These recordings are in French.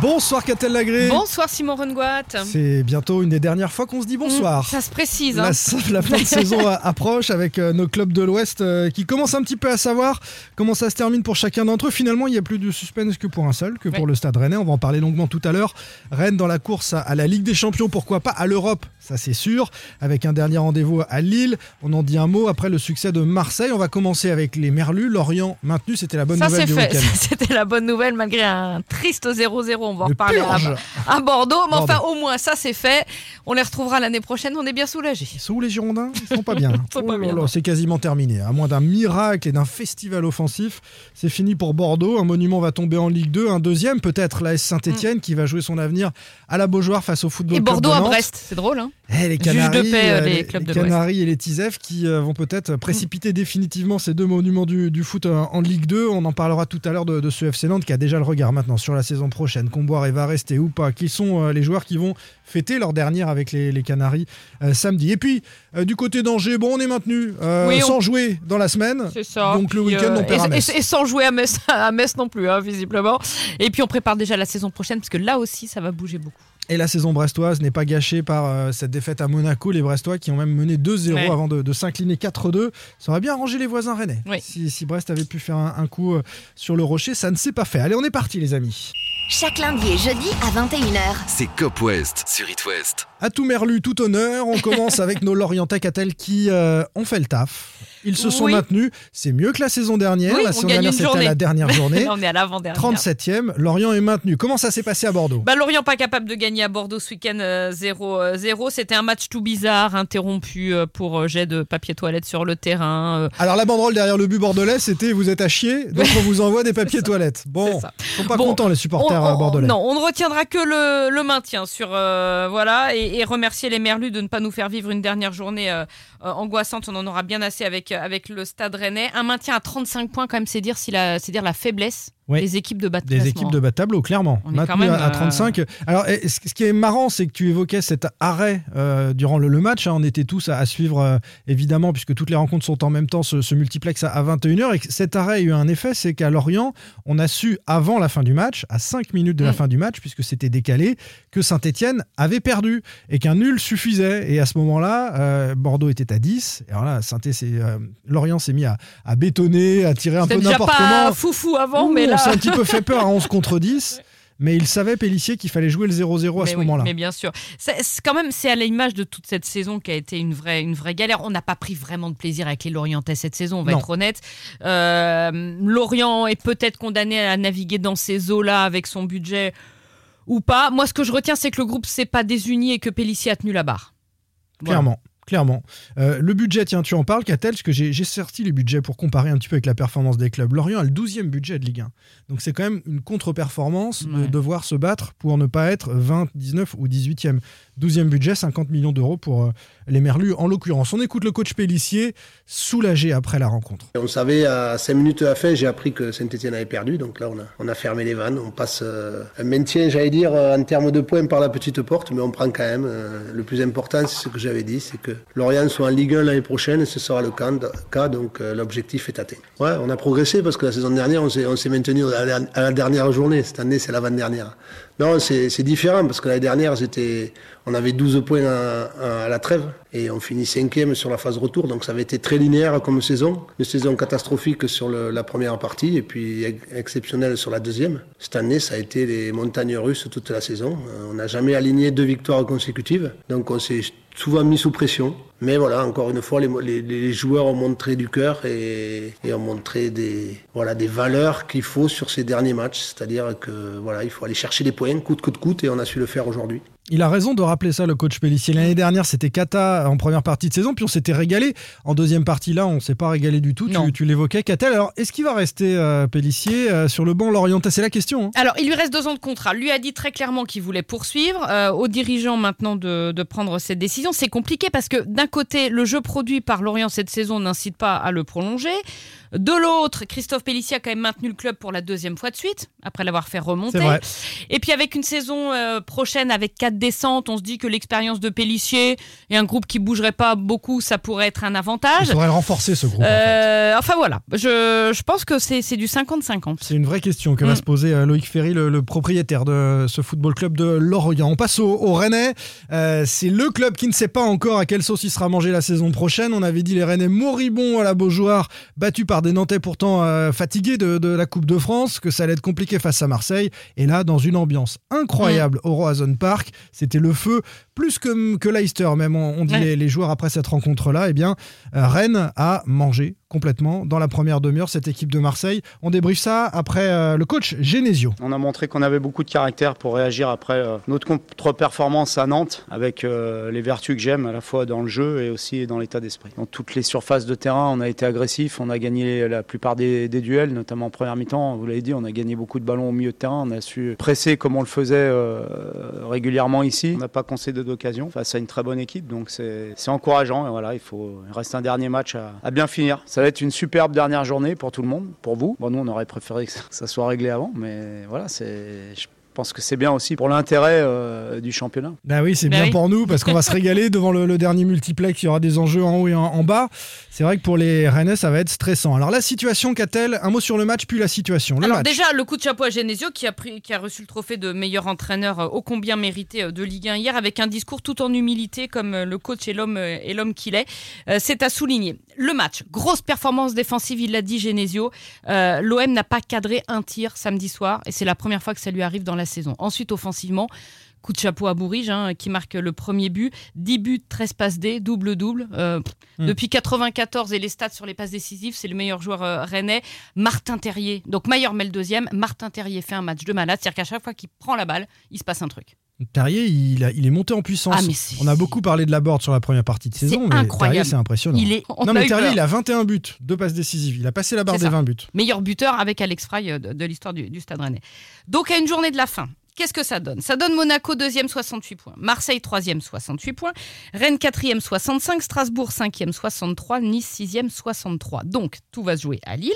Bonsoir Catel Lagré. Bonsoir Simon Rengoat. C'est bientôt une des dernières fois qu'on se dit bonsoir. Ça se précise. La, hein. la fin de saison approche avec euh, nos clubs de l'Ouest euh, qui commencent un petit peu à savoir comment ça se termine pour chacun d'entre eux. Finalement, il n'y a plus de suspense que pour un seul, que pour le Stade Rennais. On va en parler longuement tout à l'heure. Rennes dans la course à, la Ligue des Champions, pourquoi pas à l'Europe, ça c'est sûr. Avec un dernier rendez-vous à Lille. On en dit un mot après le succès de Marseille. On va commencer avec les Merlus. Lorient maintenu, c'était la bonne Ça nouvelle c'est du fait. week-end. C'était la bonne nouvelle malgré un triste 0-0. On va en Le reparler à, Bordeaux. Mais enfin, au moins, ça c'est fait. On les retrouvera l'année prochaine. On est bien soulagés. Où les Girondins? Ils sont pas bien. Ils sont pas Oh c'est quasiment terminé. À moins d'un miracle et d'un festival offensif, c'est fini pour Bordeaux. Un monument va tomber en Ligue 2. Un deuxième, peut-être l'AS Saint-Etienne, qui va jouer son avenir à la Beaujoire face au football Et Bordeaux de à. Brest. C'est drôle, hein Eh, les Juge de Canaries, paix, euh, euh, les les, clubs les de. Canaries et les Tisef qui euh, vont peut-être précipiter définitivement ces deux monuments du, du foot en Ligue 2. On en parlera tout à l'heure de, de ce FC Nantes qui a déjà le regard maintenant sur la saison prochaine. Comboire et va rester ou pas Qui sont euh, les joueurs qui vont fêter leur dernière avec les, les Canaries samedi Et puis, du côté d'Angers, bon, on est maintenu on- sans jouer dans la semaine. C'est ça. Donc le week-end, on perd à et, Metz. et- et sans jouer à Metz, à Metz non plus, hein, visiblement. Et puis on prépare déjà la saison prochaine parce que là aussi, ça va bouger beaucoup. Et la saison brestoise n'est pas gâchée par euh, cette défaite à Monaco. Les Brestois qui ont même mené 2-0 Ouais. avant de, de s'incliner 4-2. Ça aurait bien arrangé les voisins rennais. Oui. Si, si Brest avait pu faire un, un coup euh, sur le rocher, ça ne s'est pas fait. Allez, on est parti les amis. Chaque lundi et jeudi à 21h. C'est Cop West sur It West. À tout merlu, tout honneur. On commence avec nos Lorientais Catel qui euh, ont fait le taf. Ils se sont Oui. maintenus. C'est mieux que la saison dernière. Oui, la on saison dernière, c'était la dernière journée. On est à l'avant-dernière. 37e. Lorient est maintenu. Comment ça s'est passé à Bordeaux? Bah, Lorient pas capable de gagner à Bordeaux ce week-end euh, 0-0. C'était un match tout bizarre, interrompu euh, pour euh, jet de papier toilette sur le terrain. euh, Alors la banderole derrière le but bordelais, c'était vous êtes à chier, donc on vous envoie des papiers toilettes. Bon, ça. sont pas Bon, contents les supporters on- euh, on- bordelais. Non, on ne retiendra que le, le maintien sur euh, voilà et, et remercier les Merlus de ne pas nous faire vivre une dernière journée euh, euh, angoissante. On en aura bien assez avec avec le Stade Rennais. Un maintien à 35 points quand même, c'est dire si la c'est dire la faiblesse Oui. des équipes de bas de Des classement. équipes de bas de tableau, clairement. On est Maintenu quand même, à, à euh, 35. Alors, ce qui est marrant, c'est que tu évoquais cet arrêt euh, durant le, le match. hein. on était tous à, à suivre, euh, évidemment, puisque toutes les rencontres sont en même temps, ce, ce multiplex à, à 21h. Et cet arrêt a eu un effet, c'est qu'à Lorient, on a su, avant la fin du match, à 5 minutes de la Mm. fin du match, puisque c'était décalé, que Saint-Etienne avait perdu et qu'un nul suffisait. Et à ce moment-là, Bordeaux était à 10. Et alors là, Saint Lorient s'est mis à, à bétonner, à tirer un C'était peu déjà n'importe pas comment. foufou avant, mais là. On s'est un petit peu fait peur à 11 contre 10. Mais il savait, Pellissier, qu'il fallait jouer le 0-0 à mais ce oui, moment-là. Mais bien sûr. C'est quand même, c'est à l'image de toute cette saison qui a été une vraie, une vraie galère. On n'a pas pris vraiment de plaisir avec les Lorientais cette saison, on va Non. être honnête. Euh, Lorient est peut-être condamné à naviguer dans ces eaux-là avec son budget ou pas. Moi, ce que je retiens, c'est que le groupe s'est pas désuni et que Pellissier a tenu la barre. Voilà. Clairement. Clairement. Euh, le budget, tiens, tu en parles, Catel, parce que j'ai sorti les budgets pour comparer un petit peu avec la performance des clubs. Lorient a le 12e budget de Ligue 1. Donc c'est quand même une contre-performance de Ouais. devoir se battre pour ne pas être 20, 19 ou 18e. 12e budget, 50 millions d'euros pour euh, les Merlus en l'occurrence. On écoute le coach Pellissier, soulagé après la rencontre. On savait à 5 minutes de la fin, j'ai appris que Saint-Etienne avait perdu, donc là on a, on a fermé les vannes. On passe euh, un maintien, j'allais dire, euh, en termes de points par la petite porte, mais on prend quand même. euh, le plus important, c'est ce que j'avais dit, c'est que Lorient soit en Ligue 1 l'année prochaine, et ce sera le cas, donc euh, l'objectif est atteint. Ouais, on a progressé parce que la saison dernière, on s'est maintenu à la, dernière journée. Cette année, c'est l'avant-dernière. Non, c'est différent parce que l'année dernière, on avait 12 points à, la trêve et on finit cinquième sur la phase retour. Donc ça avait été très linéaire comme saison. Une saison catastrophique sur la première partie et puis ex- exceptionnelle sur la deuxième. Cette année, ça a été les montagnes russes toute la saison. Euh, On n'a jamais aligné deux victoires consécutives. Donc on s'est souvent mis sous pression. Mais voilà, encore une fois, les, joueurs ont montré du cœur et, ont montré des, voilà, des valeurs qu'il faut sur ces derniers matchs. C'est-à-dire que voilà, il faut aller chercher des points, coûte que coûte, et on a su le faire aujourd'hui. Il a raison de rappeler ça, le coach Pellissier. L'année dernière, c'était Kata en première partie de saison, puis on s'était régalé. En deuxième partie, là, on ne s'est pas régalé du tout. Non. Tu, tu l'évoquais, Catel. Alors, est-ce qu'il va rester, euh, Pellissier, euh, sur le banc Lorientais C'est la question. hein. Alors, il lui reste deux ans de contrat. Lui a dit très clairement qu'il voulait poursuivre. Euh, aux dirigeants maintenant de, de prendre cette décision. C'est compliqué parce que d'un côté, le jeu produit par Lorient cette saison n'incite pas à le prolonger. De l'autre, Christophe Pellissier a quand même maintenu le club pour la deuxième fois de suite, après l'avoir fait remonter. Et puis avec une saison euh, prochaine avec quatre descentes, on se dit que l'expérience de Pellissier et un groupe qui bougerait pas beaucoup, ça pourrait être un Il avantage. faudrait le renforcer ce groupe. en fait. Euh, enfin voilà, je, je pense que c'est c'est du 50-50. C'est une vraie question que va Mm. se poser euh, Loïc Ferry, le, le propriétaire de ce football club de Lorient. On passe au, au Rennais. Euh, c'est le club qui ne sait pas encore à quelle sauce il sera mangé la saison prochaine. On avait dit les Rennais moribonds à la Beaujoire, battus par des Nantais pourtant euh, fatigués de, de la Coupe de France, que ça allait être compliqué face à Marseille. Et là, dans une ambiance incroyable au Roazhon Park, c'était le feu, plus que, que Leicester même, on, on dit Ouais. les, les joueurs après cette rencontre-là. Eh bien, euh, Rennes a mangé complètement dans la première demi-heure cette équipe de Marseille. On débriefe ça après euh, le coach Genesio. On a montré qu'on avait beaucoup de caractère pour réagir après euh, notre contre-performance à Nantes, avec euh, les vertus que j'aime à la fois dans le jeu et aussi dans l'état d'esprit. Dans toutes les surfaces de terrain, on a été agressif, on a gagné la plupart des, des duels, notamment en première mi-temps. Vous l'avez dit, on a gagné beaucoup de ballons au milieu de terrain, on a su presser comme on le faisait euh, régulièrement ici. On n'a pas concédé d'occasion face à une très bonne équipe, donc c'est encourageant. Et voilà, il faut il reste un dernier match à, à bien finir. Ça va être une superbe dernière journée pour tout le monde, pour vous. Bon, nous, on aurait préféré que ça- que ça soit réglé avant, mais voilà, c'est. Je pense que c'est bien aussi pour l'intérêt euh, du championnat. Bah oui, c'est Bah bien oui. pour nous parce qu'on va se régaler devant le, le dernier multiplex. Il y aura des enjeux en haut et en, en bas. C'est vrai que pour les Rennais, ça va être stressant. Alors la situation, qu'a-t-elle Un mot sur le match, puis la situation. Le Alors match. déjà, le coup de chapeau à Genesio qui a, pris, qui a reçu le trophée de meilleur entraîneur euh, ô combien mérité euh, de Ligue 1 hier avec un discours tout en humilité comme le coach et l'homme et l'homme qu'il est. Euh, C'est à souligner. Le match, grosse performance défensive, il l'a dit Genesio. Euh, L'OM n'a pas cadré un tir samedi soir et c'est la première fois que ça lui arrive dans la saison. Ensuite, offensivement, Coup de chapeau à Bourige, hein, qui marque le premier but. 10 buts, 13 passes D, double-double. Euh, pff, Mm. Depuis 94 et les stats sur les passes décisives, c'est le meilleur joueur euh, rennais. Martin Terrier. Donc Maillard met le deuxième. Martin Terrier fait un match de malade. C'est-à-dire qu'à chaque fois qu'il prend la balle, il se passe un truc. Terrier, il, a- il est monté en puissance. Ah, On a beaucoup parlé de la board sur la première partie de saison, mais. Terrier, c'est impressionnant. Il est. non, a mais Terrier, il a 21 buts, deux passes décisives. Il a passé la barre des ça. 20 buts. meilleur buteur avec Alex Fry euh, de, de l'histoire du, du Stade Rennais. Donc à une journée de la fin, qu'est-ce que ça donne? Ça donne Monaco deuxième 68 points, Marseille troisième 68 points, Rennes quatrième 65, Strasbourg cinquième 63, Nice sixième 63. Donc tout va se jouer à Lille.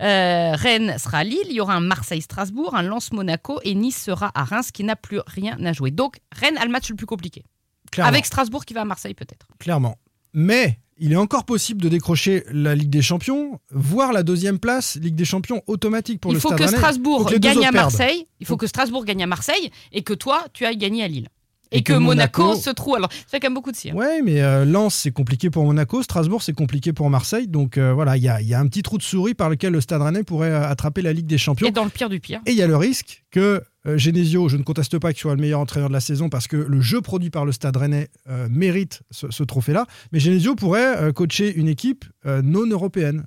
Euh, Rennes sera à Lille, il y aura un Marseille-Strasbourg, un Lens-Monaco et Nice sera à Reims qui n'a plus rien à jouer. Donc Rennes a le match le plus compliqué. Clairement. Avec Strasbourg qui va à Marseille peut-être. Clairement. Mais il est encore possible de décrocher la Ligue des Champions, voire la deuxième place, Ligue des Champions automatique pour il le faut Stade. Strasbourg Faut que deux gagne à perdent. Marseille. Il faut que Strasbourg gagne à Marseille et que toi, tu ailles gagner à Lille. Et, Et que, que Monaco, Monaco- se trouve. Alors, ça fait quand même beaucoup de cire. Ouais, mais euh, Lens, c'est compliqué pour Monaco. Strasbourg, c'est compliqué pour Marseille. Donc euh, voilà, il y a, il y a un petit trou de souris par lequel le Stade Rennais pourrait euh, attraper la Ligue des Champions. Et dans le pire du pire. Et il y a le risque que euh, Genesio, je ne conteste pas qu'il soit le meilleur entraîneur de la saison parce que le jeu produit par le Stade Rennais euh, mérite ce, ce trophée-là. Mais Genesio pourrait euh, coacher une équipe non européenne.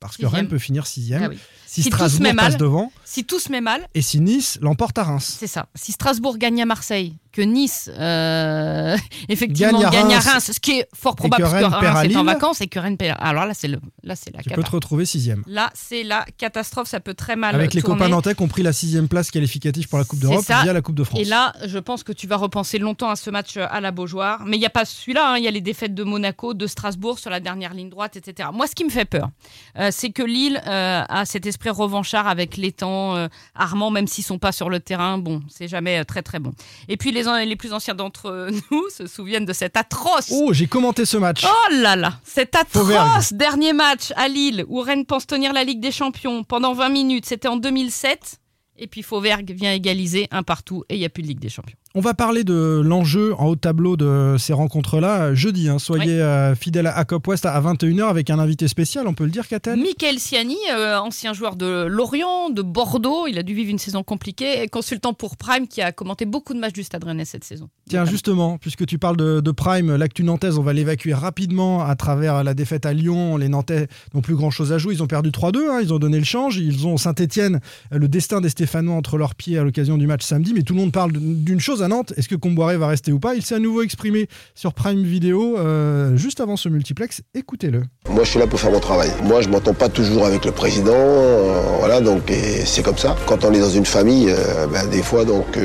Parce que. Rennes peut finir sixième. Ah oui. Si, Strasbourg mal. devant Si tout se met mal, et si Nice l'emporte à Reims. c'est ça. Si Strasbourg gagne à Marseille, que Nice, euh, effectivement, Gagne gagne à à, Reims. Ce qui est fort probable que parce que Reims est en vacances et que Rennes perd. Alors là, c'est le, là, c'est la Tu peux te retrouver sixième. Là, c'est la catastrophe. Ça peut très mal Avec les copains nantais qui ont pris la sixième place qualificative pour la Coupe d'Europe via la Coupe de France. Et là, je pense que tu vas repenser longtemps à ce match euh, à la Beaujoire. Mais il n'y a pas celui-là. hein. Il y a les défaites de Monaco, de Strasbourg sur la dernière ligne droite, etc. Moi, ce qui me fait peur, euh, c'est que Lille euh, a cet esprit revanchard avec l'étang, euh, Armand, même s'ils sont pas sur le terrain. Bon, c'est jamais très très bon. Et puis les, les plus anciens d'entre nous se souviennent de cet atroce. Oh, j'ai commenté ce match. Oh là là, cet atroce dernier match à Lille où Rennes pense tenir la Ligue des Champions pendant 20 minutes. C'était en 2007. Et puis Fauvergue vient égaliser un partout et il n'y a plus de Ligue des Champions. On va parler de l'enjeu en haut de tableau de ces rencontres-là euh, jeudi. hein. Soyez euh, fidèles à Cop West à 21h avec un invité spécial, on peut le dire, Catel? Michael Siani, euh, ancien joueur de Lorient, de Bordeaux, il a dû vivre une saison compliquée, et consultant pour Prime qui a commenté beaucoup de matchs du Stade Rennais cette saison. Tiens, justement, puisque tu parles de, de Prime, l'actu nantaise, on va l'évacuer rapidement à travers la défaite à Lyon. Les Nantais n'ont plus grand-chose à jouer. Ils ont perdu 3-2, hein, ils ont donné le change. Ils ont Saint-Etienne, le destin des Stéphanois entre leurs pieds à l'occasion du match samedi. Mais tout le monde parle d'une chose à Nantes. Est-ce que Comboiré va rester ou pas? Il s'est à nouveau exprimé sur Prime Video euh, juste avant ce multiplex. Écoutez-le. Moi, je suis là pour faire mon travail. Moi, je m'entends pas toujours avec le président. euh, voilà, donc c'est comme ça. Quand on est dans une famille, euh, ben, des fois, donc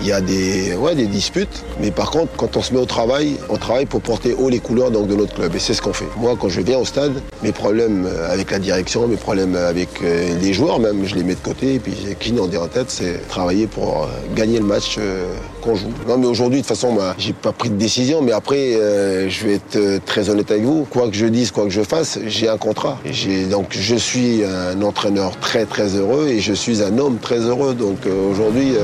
il y a des, ouais, des disputes. Mais par contre, quand on se met au travail, on travaille pour porter haut les couleurs donc de notre club. Et c'est ce qu'on fait. Moi, quand je viens au stade, mes problèmes avec la direction, mes problèmes avec les joueurs même, je les mets de côté. Et puis, qui n'en en tête, c'est travailler pour gagner le match qu'on joue. Non, mais aujourd'hui, de toute façon, bah, j'ai pas pris de décision. Mais après, euh, je vais être euh, très honnête avec vous. Quoi que je dise, quoi que je fasse, j'ai un contrat. Donc, je suis un entraîneur très, très heureux et je suis un homme très heureux. Donc, euh, aujourd'hui,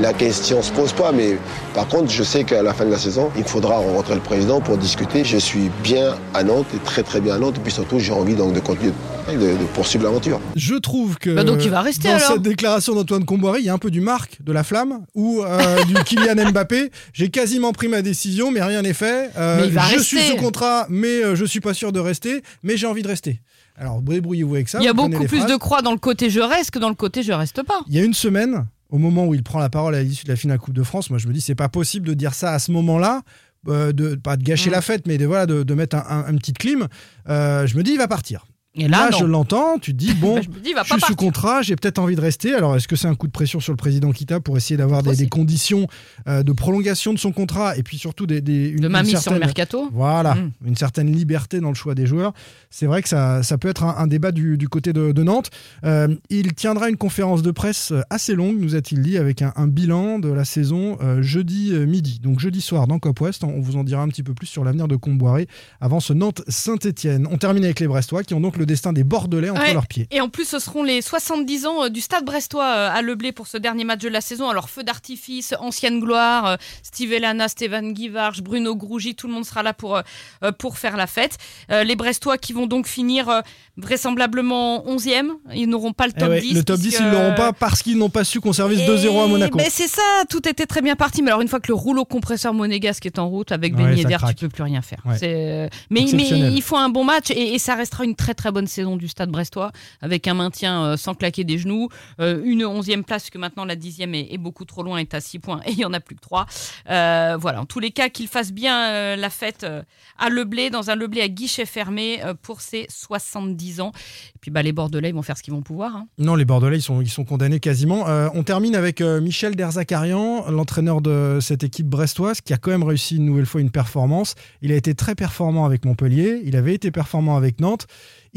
la question se pose pas. Mais par contre, je sais qu'à la fin de la saison, il faudra rencontrer le président pour discuter. Je suis bien à Nantes et très, très bien à Nantes. Et puis surtout, j'ai envie donc de continuer de, de poursuivre l'aventure. Je trouve que Bah donc il va rester, dans alors. cette déclaration d'Antoine Comboiré, il y a un peu du Marc, de la flamme, ou euh, du Kylian Mbappé. J'ai quasiment pris ma décision, mais rien n'est fait. Euh, Mais il va je rester. suis sous contrat, mais euh, je suis pas sûr de rester. Mais j'ai envie de rester. Alors débrouillez-vous avec ça. Il y a beaucoup plus phrases. de croix dans le côté je reste que dans le côté je reste pas. Il y a une semaine, au moment où il prend la parole à l'issue de la finale Coupe de France, moi je me dis c'est pas possible de dire ça à ce moment-là. euh, de pas de gâcher Mm. la fête, mais de voilà de, de mettre un, un, un petit clim. Euh, je me dis il va partir. Et là, Là, je l'entends. Tu te dis bon, Bah, je me dis, il va je pas suis sous contrat, j'ai peut-être envie de rester. Alors, est-ce que c'est un coup de pression sur le président Kita pour essayer d'avoir des, conditions euh, de prolongation de son contrat et puis surtout des, des- une, De ma une mise sur le certaine- mercato. Voilà, Mm. une certaine liberté dans le choix des joueurs. C'est vrai que ça, ça peut être un, un débat du, du côté de, de Nantes. Euh, il tiendra une conférence de presse assez longue, nous a-t-il dit, avec un, un bilan de la saison euh, jeudi euh, midi. Donc jeudi soir dans Cop West, on vous en dira un petit peu plus sur l'avenir de Comboiré avant ce Nantes-Saint-Etienne. On termine avec les Brestois qui ont donc le destin des Bordelais entre Ouais. leurs pieds. Et en plus, ce seront les 70 ans euh, du Stade Brestois euh, à Leblé pour ce dernier match de la saison. Alors, feu d'artifice, ancienne gloire, euh, Steve Elana, Stéphane Guivarch, Bruno Grougy, tout le monde sera là pour, pour faire la fête. Les Brestois qui vont donc finir vraisemblablement 11e. Ils n'auront pas le Eh top ouais, 10. le top 10, puisque- ils l'auront pas parce qu'ils n'ont pas su conserver ce 2-0 à Monaco. Mais c'est ça, tout était très bien parti. Mais alors, une fois que le rouleau compresseur monégasque est en route avec Ouais, Ben Yedder, craque. tu peux plus rien faire. Ouais. Mais, mais il faut un bon match et, et ça restera une très très bonne saison du Stade Brestois avec un maintien euh, sans claquer des genoux, euh, une onzième place que maintenant la dixième est, beaucoup trop loin, est à 6 points et il y en a plus que 3. voilà, en tous les cas, qu'il fasse bien euh, la fête euh, à Leblé, dans un Leblé à guichet fermé euh, pour ses 70 ans. Et puis bah, les Bordelais ils vont faire ce qu'ils vont pouvoir. hein. Non, les Bordelais, ils sont, ils sont condamnés quasiment. Euh, on termine avec euh, Michel Derzakarian, l'entraîneur de cette équipe brestoise, qui a quand même réussi une nouvelle fois une performance. Il a été très performant avec Montpellier, il avait été performant avec Nantes.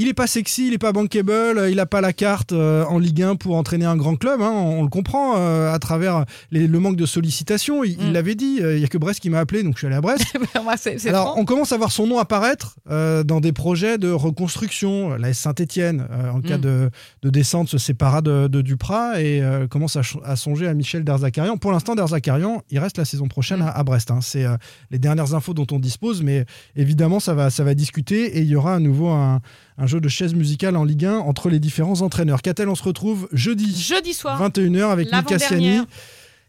Il n'est pas sexy, il n'est pas bankable, euh, il n'a pas la carte euh, en Ligue 1 pour entraîner un grand club. hein, on, on le comprend euh, à travers les- le manque de sollicitation. Il Mm. l'avait dit, il n'y a que Brest qui m'a appelé, donc je suis allé à Brest. Alors, on commence à voir son nom apparaître dans des projets de reconstruction. La Saint-Etienne, en cas Mm. de, de descente, se sépara de, de Duprat et commence à, songer à Michel Derzakarian. Pour l'instant, Derzakarian, il reste la saison prochaine Mm. à, à Brest. hein. C'est les dernières infos dont on dispose, mais évidemment, ça va, ça va discuter et il y aura à nouveau un, un jeu de chaise musicale en Ligue 1 entre les différents entraîneurs. Catel, on se retrouve jeudi, Jeudi soir. 21h avec Nick Cassiani.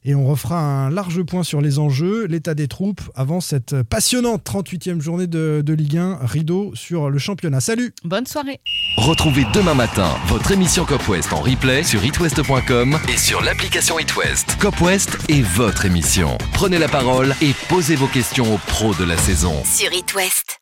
Et on refera un large point sur les enjeux, l'état des troupes, avant cette passionnante 38e journée de, de Ligue 1, rideau sur le championnat. Salut Bonne soirée. Retrouvez demain matin votre émission Cop West en replay sur itwest.com et sur l'application itwest. Cop West est votre émission. Prenez la parole et posez vos questions aux pros de la saison. Sur It West.